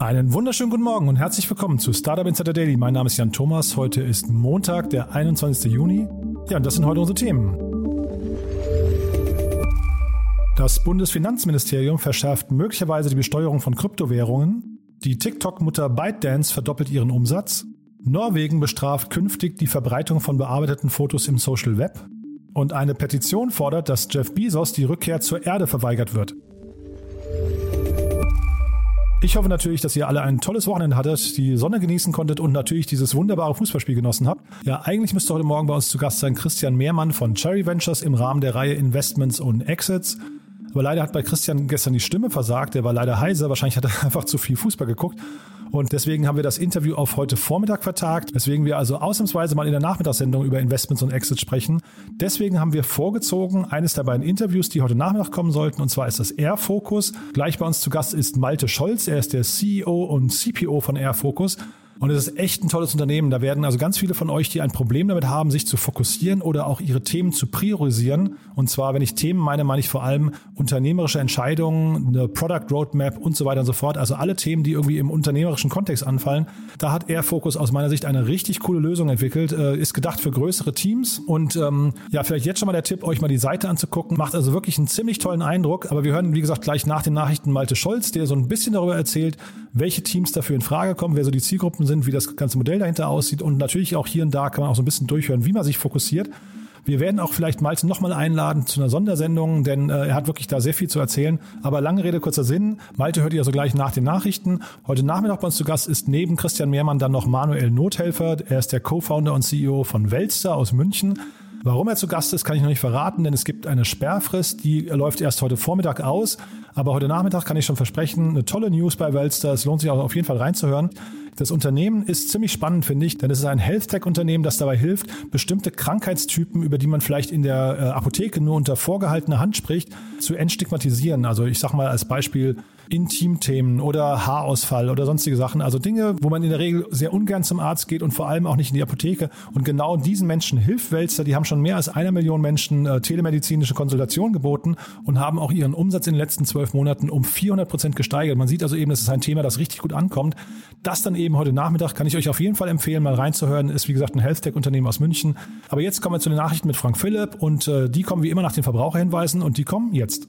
Einen wunderschönen guten Morgen und herzlich willkommen zu Startup Insider Daily. Mein Name ist Jan Thomas. Heute ist Montag, der 21. Juni. Ja, und das sind heute unsere Themen. Das Bundesfinanzministerium verschärft möglicherweise die Besteuerung von Kryptowährungen. Die TikTok-Mutter ByteDance verdoppelt ihren Umsatz. Norwegen bestraft künftig die Verbreitung von bearbeiteten Fotos im Social Web. Und eine Petition fordert, dass Jeff Bezos die Rückkehr zur Erde verweigert wird. Ich hoffe natürlich, dass ihr alle ein tolles Wochenende hattet, die Sonne genießen konntet und natürlich dieses wunderbare Fußballspiel genossen habt. Ja, eigentlich müsste heute Morgen bei uns zu Gast sein Christian Mehrmann von Cherry Ventures im Rahmen der Reihe Investments und Exits. Aber leider hat bei Christian gestern die Stimme versagt. Er war leider heiser. Wahrscheinlich hat er einfach zu viel Fußball geguckt. Und deswegen haben wir das Interview auf heute Vormittag vertagt, weswegen wir also ausnahmsweise mal in der Nachmittagssendung über Investments und Exits sprechen. Deswegen haben wir vorgezogen eines der beiden Interviews, die heute Nachmittag kommen sollten, und zwar ist das Air Focus. Gleich bei uns zu Gast ist Malte Scholz. Er ist der CEO und CPO von Air Focus. Und es ist echt ein tolles Unternehmen. Da werden also ganz viele von euch, die ein Problem damit haben, sich zu fokussieren oder auch ihre Themen zu priorisieren. Und zwar, wenn ich Themen meine, meine ich vor allem unternehmerische Entscheidungen, eine Product Roadmap und so weiter und so fort. Also alle Themen, die irgendwie im unternehmerischen Kontext anfallen. Da hat Airfocus aus meiner Sicht eine richtig coole Lösung entwickelt. Äh, ist gedacht für größere Teams. Und ähm, ja, vielleicht jetzt schon mal der Tipp, euch mal die Seite anzugucken. Macht also wirklich einen ziemlich tollen Eindruck. Aber wir hören, wie gesagt, gleich nach den Nachrichten Malte Scholz, der so ein bisschen darüber erzählt, welche Teams dafür in Frage kommen, wer so die Zielgruppen sind, wie das ganze Modell dahinter aussieht und natürlich auch hier und da kann man auch so ein bisschen durchhören, wie man sich fokussiert. Wir werden auch vielleicht Malte nochmal einladen zu einer Sondersendung, denn äh, er hat wirklich da sehr viel zu erzählen. Aber lange Rede, kurzer Sinn. Malte hört ihr also gleich nach den Nachrichten. Heute Nachmittag bei uns zu Gast ist neben Christian Mehrmann dann noch Manuel Nothelfer. Er ist der Co-Founder und CEO von Welster aus München. Warum er zu Gast ist, kann ich noch nicht verraten, denn es gibt eine Sperrfrist, die läuft erst heute Vormittag aus. Aber heute Nachmittag kann ich schon versprechen, eine tolle News bei Welster. Es lohnt sich auch auf jeden Fall reinzuhören. Das Unternehmen ist ziemlich spannend, finde ich, denn es ist ein Health-Tech-Unternehmen, das dabei hilft, bestimmte Krankheitstypen, über die man vielleicht in der äh, Apotheke nur unter vorgehaltener Hand spricht, zu entstigmatisieren. Also ich sage mal als Beispiel Intimthemen oder Haarausfall oder sonstige Sachen. Also Dinge, wo man in der Regel sehr ungern zum Arzt geht und vor allem auch nicht in die Apotheke. Und genau diesen Menschen hilft Wälzer. Die haben schon mehr als einer Million Menschen äh, telemedizinische Konsultation geboten und haben auch ihren Umsatz in den letzten zwölf Monaten um 400 Prozent gesteigert. Man sieht also eben, das ist ein Thema, das richtig gut ankommt. Das dann eben heute Nachmittag kann ich euch auf jeden Fall empfehlen, mal reinzuhören. Ist wie gesagt ein Health-Tech-Unternehmen aus München. Aber jetzt kommen wir zu den Nachrichten mit Frank Philipp und äh, die kommen wie immer nach den Verbraucherhinweisen und die kommen jetzt.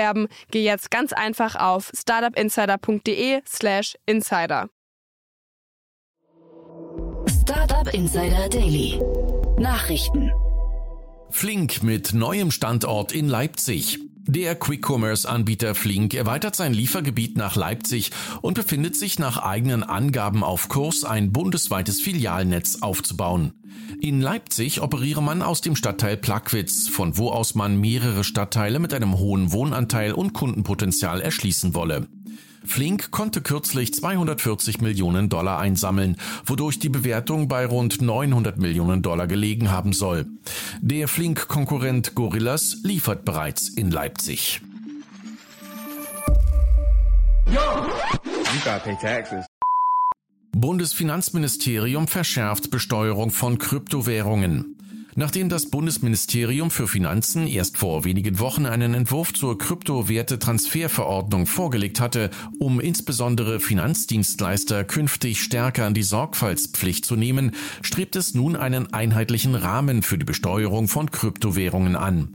geh jetzt ganz einfach auf startupinsider.de/slash insider. Startup Insider Daily. Nachrichten. Flink mit neuem Standort in Leipzig. Der Quick-Commerce-Anbieter Flink erweitert sein Liefergebiet nach Leipzig und befindet sich nach eigenen Angaben auf Kurs, ein bundesweites Filialnetz aufzubauen. In Leipzig operiere man aus dem Stadtteil Plagwitz, von wo aus man mehrere Stadtteile mit einem hohen Wohnanteil und Kundenpotenzial erschließen wolle. Flink konnte kürzlich 240 Millionen Dollar einsammeln, wodurch die Bewertung bei rund 900 Millionen Dollar gelegen haben soll. Der Flink-Konkurrent Gorillas liefert bereits in Leipzig. Bundesfinanzministerium verschärft Besteuerung von Kryptowährungen. Nachdem das Bundesministerium für Finanzen erst vor wenigen Wochen einen Entwurf zur Kryptowerte-Transferverordnung vorgelegt hatte, um insbesondere Finanzdienstleister künftig stärker an die Sorgfaltspflicht zu nehmen, strebt es nun einen einheitlichen Rahmen für die Besteuerung von Kryptowährungen an.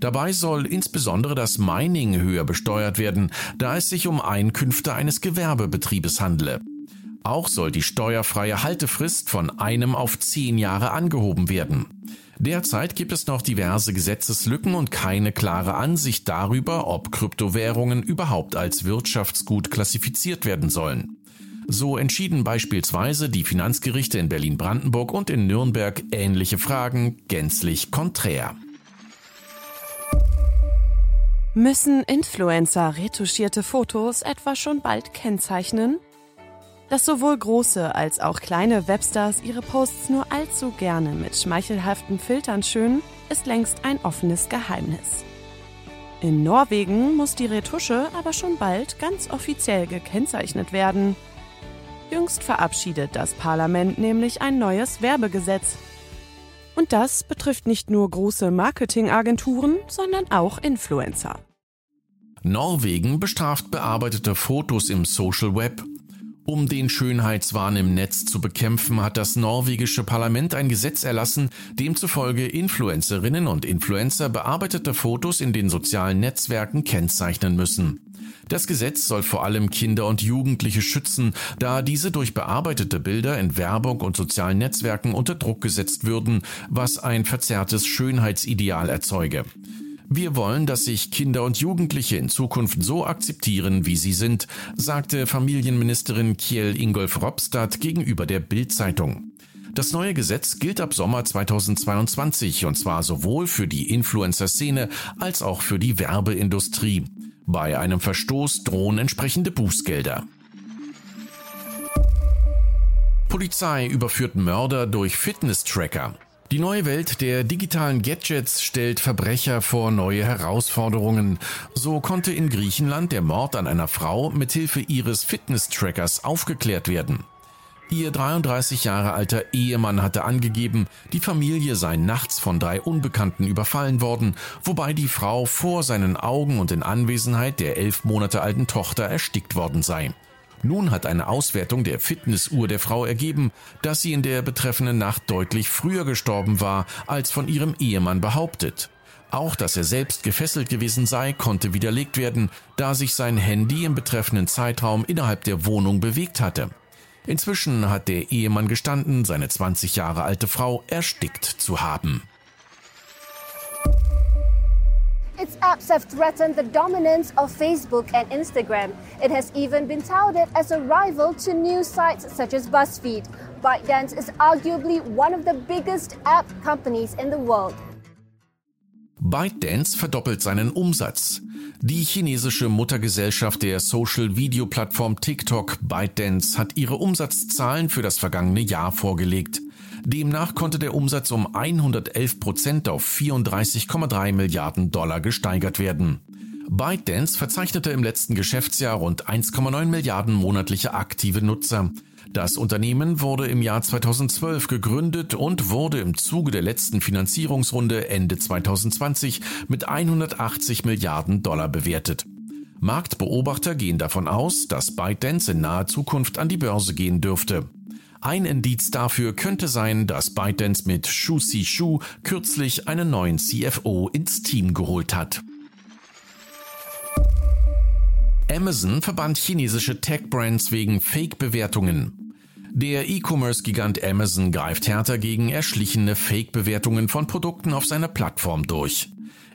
Dabei soll insbesondere das Mining höher besteuert werden, da es sich um Einkünfte eines Gewerbebetriebes handle. Auch soll die steuerfreie Haltefrist von einem auf zehn Jahre angehoben werden. Derzeit gibt es noch diverse Gesetzeslücken und keine klare Ansicht darüber, ob Kryptowährungen überhaupt als Wirtschaftsgut klassifiziert werden sollen. So entschieden beispielsweise die Finanzgerichte in Berlin-Brandenburg und in Nürnberg ähnliche Fragen gänzlich konträr. Müssen Influencer retuschierte Fotos etwa schon bald kennzeichnen? Dass sowohl große als auch kleine Webstars ihre Posts nur allzu gerne mit schmeichelhaften Filtern schönen, ist längst ein offenes Geheimnis. In Norwegen muss die Retusche aber schon bald ganz offiziell gekennzeichnet werden. Jüngst verabschiedet das Parlament nämlich ein neues Werbegesetz. Und das betrifft nicht nur große Marketingagenturen, sondern auch Influencer. Norwegen bestraft bearbeitete Fotos im Social Web um den Schönheitswahn im Netz zu bekämpfen, hat das norwegische Parlament ein Gesetz erlassen, demzufolge Influencerinnen und Influencer bearbeitete Fotos in den sozialen Netzwerken kennzeichnen müssen. Das Gesetz soll vor allem Kinder und Jugendliche schützen, da diese durch bearbeitete Bilder in Werbung und sozialen Netzwerken unter Druck gesetzt würden, was ein verzerrtes Schönheitsideal erzeuge. Wir wollen, dass sich Kinder und Jugendliche in Zukunft so akzeptieren, wie sie sind, sagte Familienministerin Kjell Ingolf Robstadt gegenüber der Bild-Zeitung. Das neue Gesetz gilt ab Sommer 2022 und zwar sowohl für die Influencer-Szene als auch für die Werbeindustrie. Bei einem Verstoß drohen entsprechende Bußgelder. Polizei überführt Mörder durch Fitness-Tracker. Die neue Welt der digitalen Gadgets stellt Verbrecher vor neue Herausforderungen. So konnte in Griechenland der Mord an einer Frau mithilfe ihres Fitness-Trackers aufgeklärt werden. Ihr 33 Jahre alter Ehemann hatte angegeben, die Familie sei nachts von drei Unbekannten überfallen worden, wobei die Frau vor seinen Augen und in Anwesenheit der elf Monate alten Tochter erstickt worden sei. Nun hat eine Auswertung der Fitnessuhr der Frau ergeben, dass sie in der betreffenden Nacht deutlich früher gestorben war, als von ihrem Ehemann behauptet. Auch dass er selbst gefesselt gewesen sei, konnte widerlegt werden, da sich sein Handy im betreffenden Zeitraum innerhalb der Wohnung bewegt hatte. Inzwischen hat der Ehemann gestanden, seine 20 Jahre alte Frau erstickt zu haben. Its apps have threatened the dominance of Facebook and Instagram. It has even been touted as a rival to news sites such as BuzzFeed. ByteDance is arguably one of the biggest app companies in the world. ByteDance verdoppelt seinen Umsatz. Die chinesische Muttergesellschaft der Social-Video-Plattform TikTok ByteDance hat ihre Umsatzzahlen für das vergangene Jahr vorgelegt. Demnach konnte der Umsatz um 111 Prozent auf 34,3 Milliarden Dollar gesteigert werden. ByteDance verzeichnete im letzten Geschäftsjahr rund 1,9 Milliarden monatliche aktive Nutzer. Das Unternehmen wurde im Jahr 2012 gegründet und wurde im Zuge der letzten Finanzierungsrunde Ende 2020 mit 180 Milliarden Dollar bewertet. Marktbeobachter gehen davon aus, dass ByteDance in naher Zukunft an die Börse gehen dürfte. Ein Indiz dafür könnte sein, dass ByteDance mit Shu Si Shu kürzlich einen neuen CFO ins Team geholt hat. Amazon verbannt chinesische Tech-Brands wegen Fake-Bewertungen. Der E-Commerce-Gigant Amazon greift härter gegen erschlichene Fake-Bewertungen von Produkten auf seiner Plattform durch.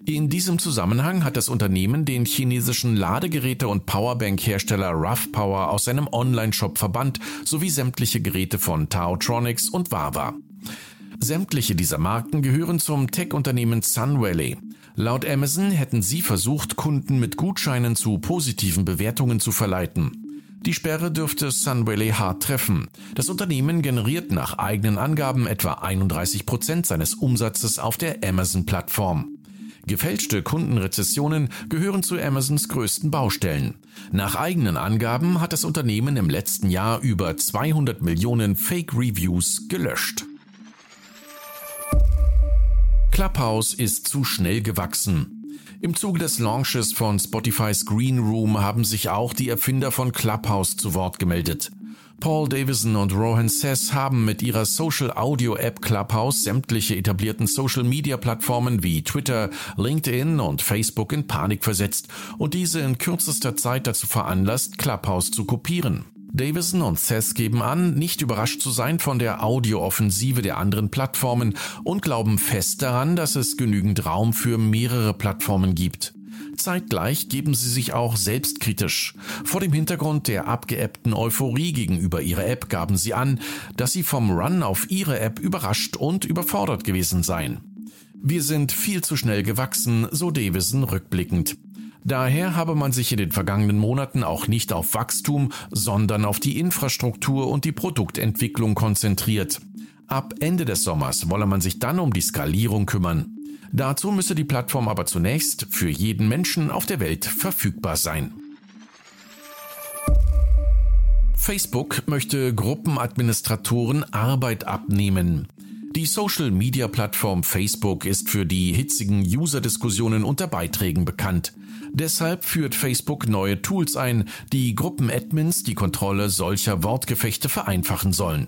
In diesem Zusammenhang hat das Unternehmen den chinesischen Ladegeräte- und Powerbank-Hersteller Rough Power aus seinem Online-Shop verbannt, sowie sämtliche Geräte von Taotronics und Wawa. Sämtliche dieser Marken gehören zum Tech-Unternehmen Sunvalley. Laut Amazon hätten sie versucht, Kunden mit Gutscheinen zu positiven Bewertungen zu verleiten. Die Sperre dürfte Sunvalley hart treffen. Das Unternehmen generiert nach eigenen Angaben etwa 31 Prozent seines Umsatzes auf der Amazon-Plattform. Gefälschte Kundenrezessionen gehören zu Amazons größten Baustellen. Nach eigenen Angaben hat das Unternehmen im letzten Jahr über 200 Millionen Fake Reviews gelöscht. Clubhouse ist zu schnell gewachsen. Im Zuge des Launches von Spotify's Green Room haben sich auch die Erfinder von Clubhouse zu Wort gemeldet. Paul Davison und Rohan Sess haben mit ihrer Social Audio App Clubhouse sämtliche etablierten Social Media Plattformen wie Twitter, LinkedIn und Facebook in Panik versetzt und diese in kürzester Zeit dazu veranlasst, Clubhouse zu kopieren. Davison und Sess geben an, nicht überrascht zu sein von der Audio-Offensive der anderen Plattformen und glauben fest daran, dass es genügend Raum für mehrere Plattformen gibt. Zeitgleich geben sie sich auch selbstkritisch. Vor dem Hintergrund der abgeebbten Euphorie gegenüber ihrer App gaben sie an, dass sie vom Run auf ihre App überrascht und überfordert gewesen seien. Wir sind viel zu schnell gewachsen, so Davison rückblickend. Daher habe man sich in den vergangenen Monaten auch nicht auf Wachstum, sondern auf die Infrastruktur und die Produktentwicklung konzentriert. Ab Ende des Sommers wolle man sich dann um die Skalierung kümmern. Dazu müsse die Plattform aber zunächst für jeden Menschen auf der Welt verfügbar sein. Facebook möchte Gruppenadministratoren Arbeit abnehmen. Die Social-Media-Plattform Facebook ist für die hitzigen User-Diskussionen unter Beiträgen bekannt. Deshalb führt Facebook neue Tools ein, die Gruppen-Admins die Kontrolle solcher Wortgefechte vereinfachen sollen.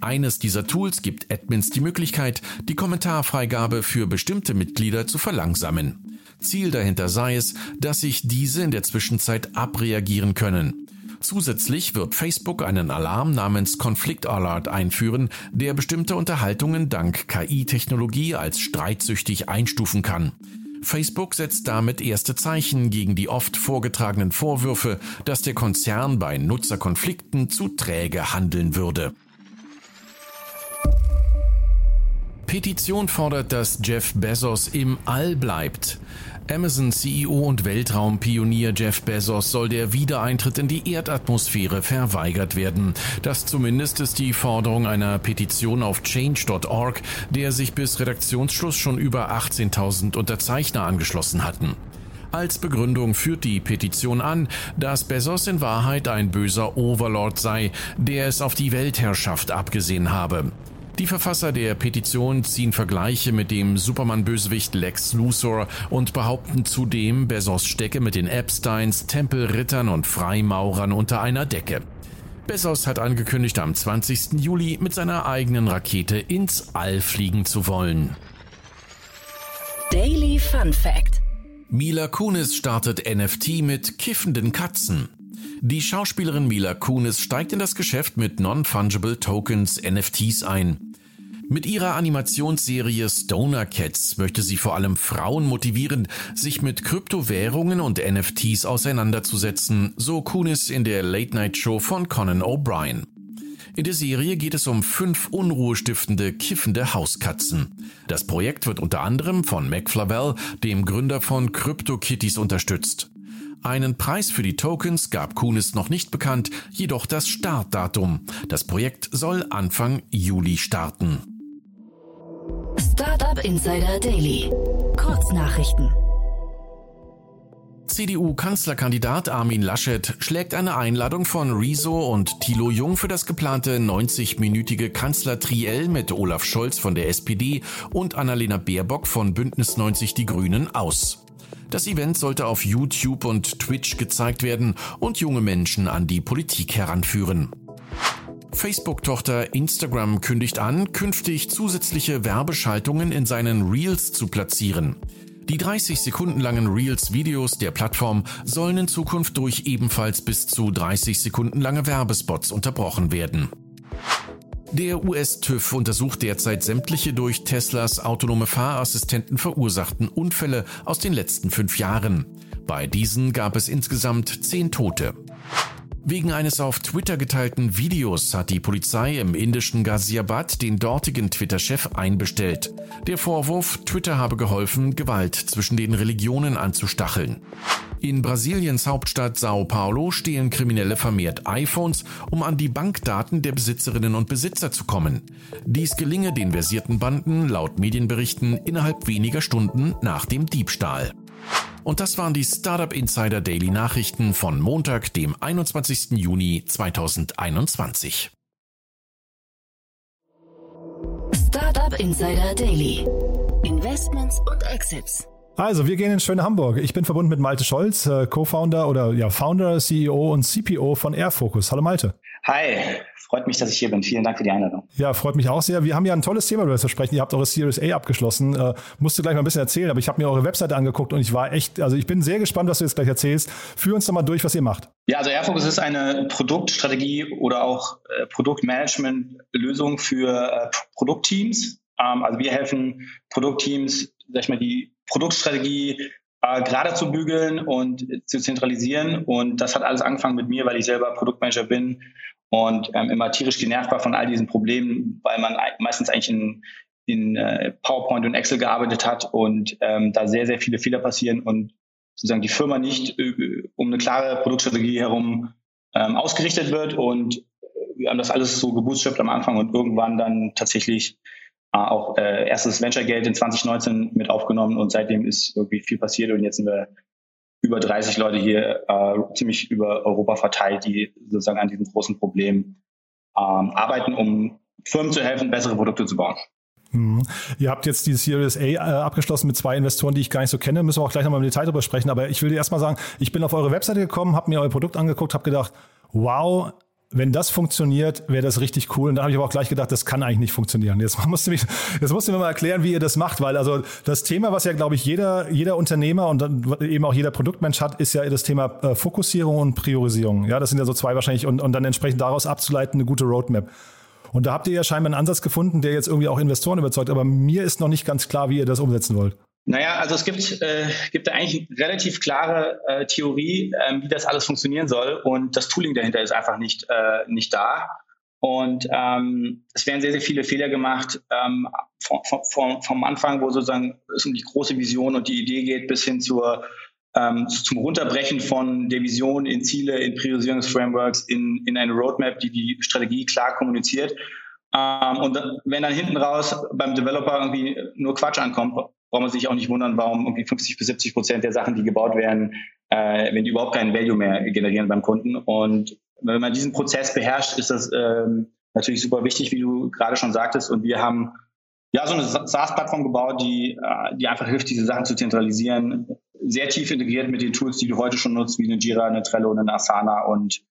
Eines dieser Tools gibt Admins die Möglichkeit, die Kommentarfreigabe für bestimmte Mitglieder zu verlangsamen. Ziel dahinter sei es, dass sich diese in der Zwischenzeit abreagieren können. Zusätzlich wird Facebook einen Alarm namens Conflict Alert einführen, der bestimmte Unterhaltungen dank KI-Technologie als streitsüchtig einstufen kann. Facebook setzt damit erste Zeichen gegen die oft vorgetragenen Vorwürfe, dass der Konzern bei Nutzerkonflikten zu träge handeln würde. Petition fordert, dass Jeff Bezos im All bleibt. Amazon CEO und Weltraumpionier Jeff Bezos soll der Wiedereintritt in die Erdatmosphäre verweigert werden. Das zumindest ist die Forderung einer Petition auf change.org, der sich bis Redaktionsschluss schon über 18.000 Unterzeichner angeschlossen hatten. Als Begründung führt die Petition an, dass Bezos in Wahrheit ein böser Overlord sei, der es auf die Weltherrschaft abgesehen habe. Die Verfasser der Petition ziehen Vergleiche mit dem Superman-Bösewicht Lex Luthor und behaupten zudem, Bezos stecke mit den Epsteins, Tempelrittern und Freimaurern unter einer Decke. Bezos hat angekündigt, am 20. Juli mit seiner eigenen Rakete ins All fliegen zu wollen. Daily Fun Fact. Mila Kunis startet NFT mit kiffenden Katzen. Die Schauspielerin Mila Kunis steigt in das Geschäft mit Non-Fungible Tokens NFTs ein. Mit ihrer Animationsserie Stoner Cats möchte sie vor allem Frauen motivieren, sich mit Kryptowährungen und NFTs auseinanderzusetzen, so Kunis in der Late Night Show von Conan O'Brien. In der Serie geht es um fünf unruhestiftende, kiffende Hauskatzen. Das Projekt wird unter anderem von Mac Flavel, dem Gründer von CryptoKitties, unterstützt. Einen Preis für die Tokens gab Kunis noch nicht bekannt, jedoch das Startdatum. Das Projekt soll Anfang Juli starten. Startup Insider Daily. Kurznachrichten. CDU-Kanzlerkandidat Armin Laschet schlägt eine Einladung von Rezo und Thilo Jung für das geplante 90-minütige Kanzlertriell mit Olaf Scholz von der SPD und Annalena Baerbock von Bündnis 90 Die Grünen aus. Das Event sollte auf YouTube und Twitch gezeigt werden und junge Menschen an die Politik heranführen. Facebook-Tochter Instagram kündigt an, künftig zusätzliche Werbeschaltungen in seinen Reels zu platzieren. Die 30 Sekunden langen Reels-Videos der Plattform sollen in Zukunft durch ebenfalls bis zu 30 Sekunden lange Werbespots unterbrochen werden. Der US-TÜV untersucht derzeit sämtliche durch Teslas autonome Fahrassistenten verursachten Unfälle aus den letzten fünf Jahren. Bei diesen gab es insgesamt zehn Tote. Wegen eines auf Twitter geteilten Videos hat die Polizei im indischen Ghaziabad den dortigen Twitter-Chef einbestellt. Der Vorwurf, Twitter habe geholfen, Gewalt zwischen den Religionen anzustacheln. In Brasiliens Hauptstadt Sao Paulo stehlen Kriminelle vermehrt iPhones, um an die Bankdaten der Besitzerinnen und Besitzer zu kommen. Dies gelinge den versierten Banden laut Medienberichten innerhalb weniger Stunden nach dem Diebstahl. Und das waren die Startup Insider Daily Nachrichten von Montag, dem 21. Juni 2021. Startup Insider Daily Investments und Exits. Also, wir gehen in schöne Hamburg. Ich bin verbunden mit Malte Scholz, äh, Co-Founder oder ja, Founder, CEO und CPO von Airfocus. Hallo Malte. Hi, freut mich, dass ich hier bin. Vielen Dank für die Einladung. Ja, freut mich auch sehr. Wir haben ja ein tolles Thema, über das wir sprechen. Ihr habt eure Series A abgeschlossen. Äh, musst du gleich mal ein bisschen erzählen, aber ich habe mir eure Webseite angeguckt und ich war echt, also ich bin sehr gespannt, was du jetzt gleich erzählst. Führ uns doch mal durch, was ihr macht. Ja, also Airfocus ist eine Produktstrategie oder auch äh, Produktmanagement-Lösung für äh, Produktteams. Ähm, also wir helfen Produktteams, sag ich mal, die Produktstrategie äh, gerade zu bügeln und zu zentralisieren. Und das hat alles angefangen mit mir, weil ich selber Produktmanager bin und ähm, immer tierisch genervt war von all diesen Problemen, weil man meistens eigentlich in, in äh, PowerPoint und Excel gearbeitet hat und ähm, da sehr, sehr viele Fehler passieren und sozusagen die Firma nicht äh, um eine klare Produktstrategie herum ähm, ausgerichtet wird. Und wir haben das alles so gebootstrapped am Anfang und irgendwann dann tatsächlich äh, auch äh, erstes Venture-Geld in 2019 mit aufgenommen und seitdem ist irgendwie viel passiert und jetzt sind wir über 30 Leute hier äh, ziemlich über Europa verteilt, die sozusagen an diesem großen Problem ähm, arbeiten, um Firmen zu helfen, bessere Produkte zu bauen. Mhm. Ihr habt jetzt die Series A äh, abgeschlossen mit zwei Investoren, die ich gar nicht so kenne. Müssen wir auch gleich nochmal im Detail drüber sprechen. Aber ich will dir erstmal sagen, ich bin auf eure Webseite gekommen, habe mir euer Produkt angeguckt, habe gedacht, wow, wenn das funktioniert, wäre das richtig cool. Und da habe ich aber auch gleich gedacht, das kann eigentlich nicht funktionieren. Jetzt musst du, mich, jetzt musst du mir mal erklären, wie ihr das macht, weil also das Thema, was ja, glaube ich, jeder, jeder Unternehmer und eben auch jeder Produktmensch hat, ist ja das Thema äh, Fokussierung und Priorisierung. Ja, das sind ja so zwei wahrscheinlich und, und dann entsprechend daraus abzuleiten eine gute Roadmap. Und da habt ihr ja scheinbar einen Ansatz gefunden, der jetzt irgendwie auch Investoren überzeugt, aber mir ist noch nicht ganz klar, wie ihr das umsetzen wollt. Naja, also es gibt, äh, gibt da eigentlich eine relativ klare äh, Theorie, äh, wie das alles funktionieren soll und das Tooling dahinter ist einfach nicht, äh, nicht da. Und ähm, es werden sehr, sehr viele Fehler gemacht ähm, vom, vom, vom Anfang, wo sozusagen es um die große Vision und die Idee geht, bis hin zur, ähm, zum Runterbrechen von der Vision in Ziele, in Priorisierungsframeworks, in, in eine Roadmap, die die Strategie klar kommuniziert. Ähm, und wenn dann hinten raus beim Developer irgendwie nur Quatsch ankommt, braucht man sich auch nicht wundern, warum irgendwie 50 bis 70 Prozent der Sachen, die gebaut werden, äh, wenn die überhaupt keinen Value mehr generieren beim Kunden. Und wenn man diesen Prozess beherrscht, ist das ähm, natürlich super wichtig, wie du gerade schon sagtest. Und wir haben ja so eine SaaS-Plattform gebaut, die, äh, die einfach hilft, diese Sachen zu zentralisieren, sehr tief integriert mit den Tools, die du heute schon nutzt, wie eine Jira, eine Trello, eine Asana und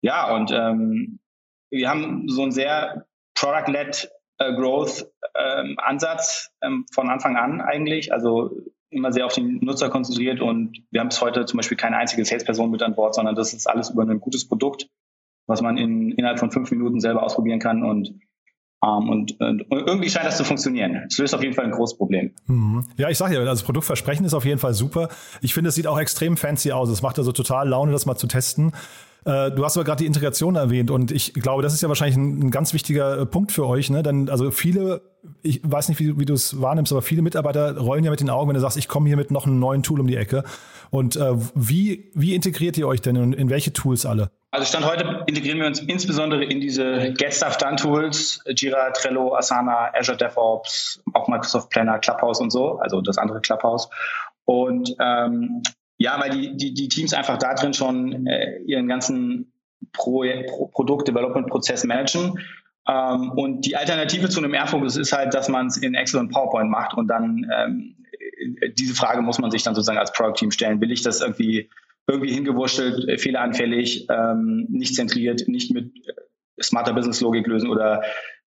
ja, und ähm, wir haben so ein sehr Product-led äh, Growth ähm, ähm, von Anfang an eigentlich. Also immer sehr auf den Nutzer konzentriert und wir haben bis heute zum Beispiel keine einzige Salesperson mit an Bord, sondern das ist alles über ein gutes Produkt, was man in, innerhalb von fünf Minuten selber ausprobieren kann und um, und, und, irgendwie scheint das zu funktionieren. Es löst auf jeden Fall ein großes Problem. Mhm. Ja, ich sage ja, also das Produktversprechen ist auf jeden Fall super. Ich finde, es sieht auch extrem fancy aus. Es macht also total Laune, das mal zu testen. Äh, du hast aber gerade die Integration erwähnt und ich glaube, das ist ja wahrscheinlich ein, ein ganz wichtiger äh, Punkt für euch. Ne? Denn also viele, ich weiß nicht, wie, wie du es wahrnimmst, aber viele Mitarbeiter rollen ja mit den Augen, wenn du sagst, ich komme hier mit noch einem neuen Tool um die Ecke. Und äh, wie, wie integriert ihr euch denn und in welche Tools alle? Also Stand heute integrieren wir uns insbesondere in diese Get Stuff Done Tools, Jira, Trello, Asana, Azure DevOps, auch Microsoft Planner, Clubhouse und so, also das andere Clubhouse. Und ähm, ja, weil die, die, die Teams einfach da drin schon äh, ihren ganzen Pro, Pro Produkt-Development-Prozess managen. Ähm, und die Alternative zu einem Airfocus ist halt, dass man es in Excel und PowerPoint macht und dann ähm, diese Frage muss man sich dann sozusagen als Product-Team stellen. Will ich das irgendwie irgendwie hingewurschtelt, äh, fehleranfällig, ähm, nicht zentriert, nicht mit äh, smarter Business-Logik lösen oder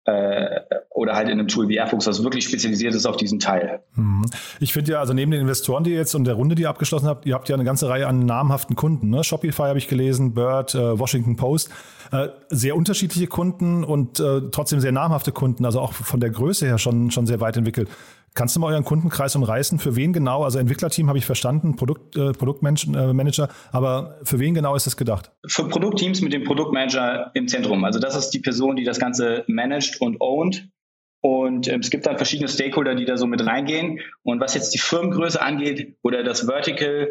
äh, oder halt in einem Tool wie Airfox, das wirklich spezialisiert ist auf diesen Teil. Mhm. Ich finde ja, also neben den Investoren, die ihr jetzt und der Runde, die ihr abgeschlossen habt, ihr habt ja eine ganze Reihe an namhaften Kunden. Ne? Shopify habe ich gelesen, Bird, äh, Washington Post. Äh, sehr unterschiedliche Kunden und äh, trotzdem sehr namhafte Kunden, also auch von der Größe her schon, schon sehr weit entwickelt. Kannst du mal euren Kundenkreis umreißen? Für wen genau? Also Entwicklerteam habe ich verstanden, Produkt, äh, Produktmanager, aber für wen genau ist das gedacht? Für Produktteams mit dem Produktmanager im Zentrum. Also das ist die Person, die das Ganze managt und ownt. Und ähm, es gibt dann verschiedene Stakeholder, die da so mit reingehen. Und was jetzt die Firmengröße angeht oder das Vertical,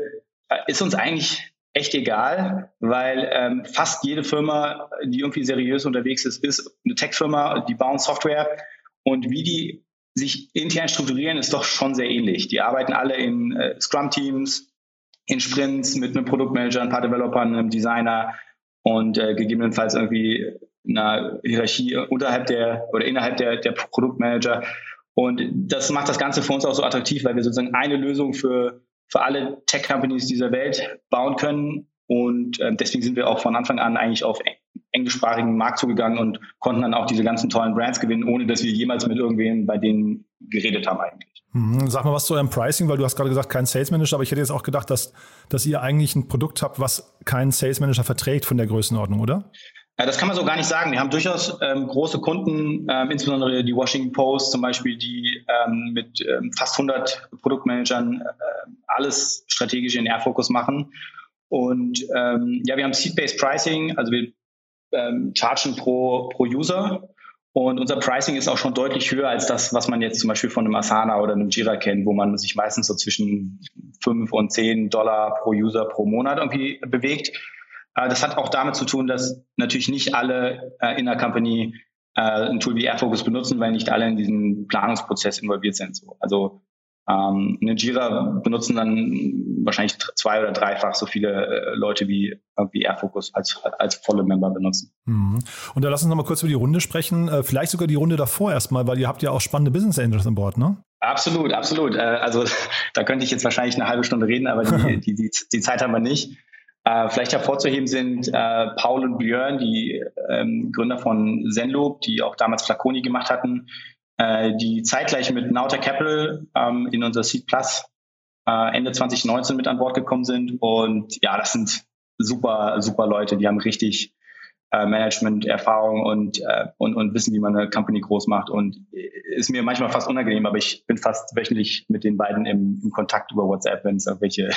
äh, ist uns eigentlich echt egal, weil ähm, fast jede Firma, die irgendwie seriös unterwegs ist, ist eine Tech-Firma, die bauen Software. Und wie die sich intern strukturieren, ist doch schon sehr ähnlich. Die arbeiten alle in äh, Scrum-Teams, in Sprints mit einem Produktmanager, ein paar Developern, einem Designer und äh, gegebenenfalls irgendwie einer Hierarchie unterhalb der oder innerhalb der, der Produktmanager. Und das macht das Ganze für uns auch so attraktiv, weil wir sozusagen eine Lösung für, für alle Tech-Companies dieser Welt bauen können. Und äh, deswegen sind wir auch von Anfang an eigentlich auf englischsprachigen Markt zugegangen und konnten dann auch diese ganzen tollen Brands gewinnen, ohne dass wir jemals mit irgendwem bei denen geredet haben eigentlich. Mhm. Sag mal was zu eurem Pricing, weil du hast gerade gesagt, kein Sales Manager, aber ich hätte jetzt auch gedacht, dass, dass ihr eigentlich ein Produkt habt, was keinen Sales Manager verträgt von der Größenordnung, oder? Ja, das kann man so gar nicht sagen. Wir haben durchaus ähm, große Kunden, ähm, insbesondere die Washington Post zum Beispiel, die ähm, mit ähm, fast 100 Produktmanagern äh, alles strategisch in Airfocus machen. Und ähm, ja, wir haben Seed-Based Pricing, also wir ähm, chargen pro, pro User und unser Pricing ist auch schon deutlich höher als das, was man jetzt zum Beispiel von einem Asana oder einem Jira kennt, wo man sich meistens so zwischen 5 und 10 Dollar pro User pro Monat irgendwie bewegt. Äh, das hat auch damit zu tun, dass natürlich nicht alle äh, in der Company äh, ein Tool wie Airfocus benutzen, weil nicht alle in diesen Planungsprozess involviert sind. Also ähm, eine Jira benutzen dann wahrscheinlich zwei oder dreifach so viele äh, Leute wie, wie Airfocus als, als volle Member benutzen. Mhm. Und da lass uns noch mal kurz über die Runde sprechen. Äh, vielleicht sogar die Runde davor erstmal, weil ihr habt ja auch spannende Business Angels an Bord, ne? Absolut, absolut. Äh, also da könnte ich jetzt wahrscheinlich eine halbe Stunde reden, aber die, die, die, die Zeit haben wir nicht. Äh, vielleicht hervorzuheben sind äh, Paul und Björn, die ähm, Gründer von Zenloop, die auch damals Flaconi gemacht hatten, äh, die zeitgleich mit Nauta Capital ähm, in unser Seed Plus äh, Ende 2019 mit an Bord gekommen sind. Und ja, das sind super, super Leute, die haben richtig äh, Management-Erfahrung und, äh, und, und wissen, wie man eine Company groß macht. Und ist mir manchmal fast unangenehm, aber ich bin fast wöchentlich mit den beiden im, im Kontakt über WhatsApp, wenn es irgendwelche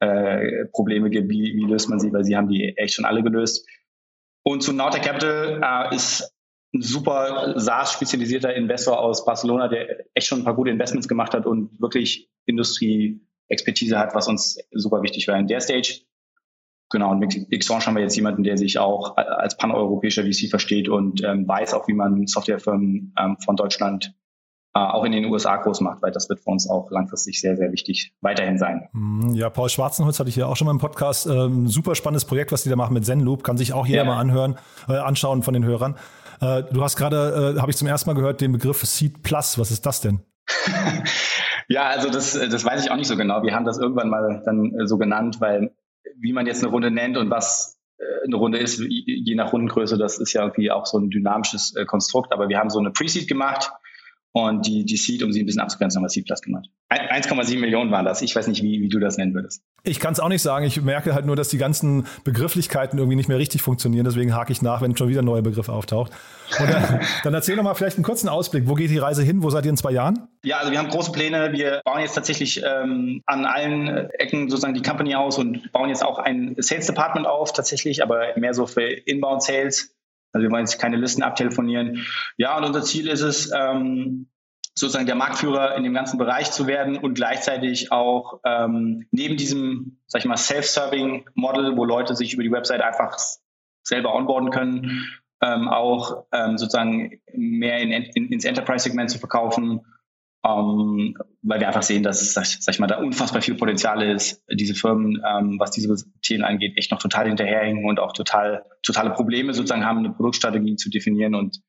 äh, Probleme gibt, wie, wie löst man sie, weil sie haben die echt schon alle gelöst. Und zu Nauta Capital äh, ist ein super SaaS-spezialisierter Investor aus Barcelona, der echt schon ein paar gute Investments gemacht hat und wirklich Industrie-Expertise hat, was uns super wichtig war in der Stage. Genau, und mit Xange haben wir jetzt jemanden, der sich auch als paneuropäischer VC versteht und ähm, weiß auch, wie man Softwarefirmen ähm, von Deutschland äh, auch in den USA groß macht, weil das wird für uns auch langfristig sehr, sehr wichtig weiterhin sein. Mhm, ja, Paul Schwarzenholz hatte ich ja auch schon mal im Podcast. Ähm, super spannendes Projekt, was die da machen mit Zenloop. Kann sich auch jeder ja. mal anhören, äh, anschauen von den Hörern. Äh, du hast gerade, äh, habe ich zum ersten Mal gehört, den Begriff Seed Plus. Was ist das denn? ja, also das, das weiß ich auch nicht so genau. Wir haben das irgendwann mal dann äh, so genannt, weil wie man jetzt eine Runde nennt und was äh, eine Runde ist, je nach Rundengröße, das ist ja irgendwie auch so ein dynamisches äh, Konstrukt. Aber wir haben so eine Pre-Seed gemacht und die, die Seed, um sie ein bisschen abzugrenzen, haben wir Seed Plus gemacht. 1,7 Millionen waren das. Ich weiß nicht, wie, wie du das nennen würdest. Ich kann es auch nicht sagen. Ich merke halt nur, dass die ganzen Begrifflichkeiten irgendwie nicht mehr richtig funktionieren. Deswegen hake ich nach, wenn schon wieder ein neuer Begriff auftaucht. Dann, dann erzähl doch mal vielleicht einen kurzen Ausblick. Wo geht die Reise hin? Wo seid ihr in zwei Jahren? Ja, also wir haben große Pläne. Wir bauen jetzt tatsächlich ähm, an allen Ecken sozusagen die Company aus und bauen jetzt auch ein Sales Department auf tatsächlich, aber mehr so für Inbound Sales also wir wollen jetzt keine Listen abtelefonieren. Ja, und unser Ziel ist es, ähm, sozusagen der Marktführer in dem ganzen Bereich zu werden und gleichzeitig auch ähm, neben diesem, sag ich mal, Self-Serving-Model, wo Leute sich über die Website einfach selber onboarden können, ähm, auch ähm, sozusagen mehr in, in, ins Enterprise-Segment zu verkaufen ähm, weil wir einfach sehen, dass, sag, sag ich mal, da unfassbar viel Potenzial ist, diese Firmen, ähm, was diese Themen angeht, echt noch total hinterherhängen und auch total, totale Probleme sozusagen haben, eine Produktstrategie zu definieren und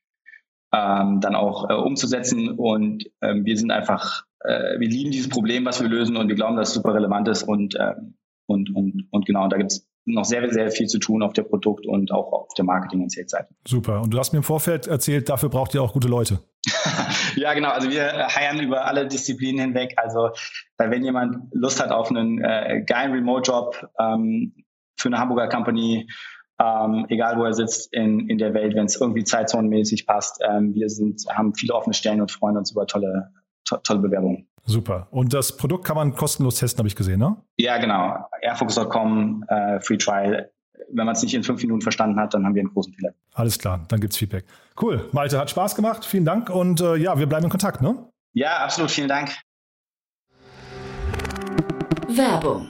ähm, dann auch äh, umzusetzen. Und ähm, wir sind einfach, äh, wir lieben dieses Problem, was wir lösen und wir glauben, dass es super relevant ist und, ähm, und, und, und genau, da gibt es noch sehr, sehr viel zu tun auf der Produkt- und auch auf der Marketing- und Sales-Seite. Super. Und du hast mir im Vorfeld erzählt, dafür braucht ihr auch gute Leute. ja, genau. Also wir heiern über alle Disziplinen hinweg. Also wenn jemand Lust hat auf einen äh, geilen Remote-Job ähm, für eine Hamburger Company, ähm, egal wo er sitzt in, in der Welt, wenn es irgendwie zeitzonenmäßig passt, ähm, wir sind, haben viele offene Stellen und freuen uns über tolle, to tolle Bewerbungen. Super. Und das Produkt kann man kostenlos testen, habe ich gesehen, ne? Ja, genau. Airfocus.com, äh, Free Trial. Wenn man es nicht in fünf Minuten verstanden hat, dann haben wir einen großen Fehler. Alles klar, dann gibt es Feedback. Cool. Malte, hat Spaß gemacht. Vielen Dank und äh, ja, wir bleiben in Kontakt, ne? Ja, absolut. Vielen Dank. Werbung.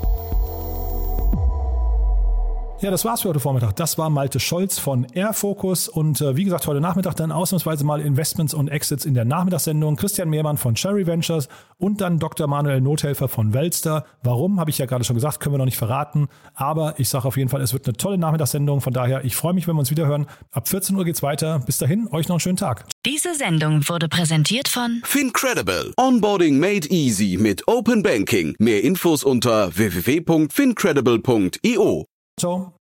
Ja, das war's für heute Vormittag. Das war Malte Scholz von Airfocus und äh, wie gesagt, heute Nachmittag dann ausnahmsweise mal Investments und Exits in der Nachmittagssendung. Christian Mehrmann von Cherry Ventures und dann Dr. Manuel Nothelfer von Welster. Warum, habe ich ja gerade schon gesagt, können wir noch nicht verraten. Aber ich sage auf jeden Fall, es wird eine tolle Nachmittagssendung. Von daher, ich freue mich, wenn wir uns wieder hören. Ab 14 Uhr geht's weiter. Bis dahin, euch noch einen schönen Tag. Diese Sendung wurde präsentiert von Fincredible. Onboarding made easy mit Open Banking. Mehr Infos unter www.fincredible.io. 8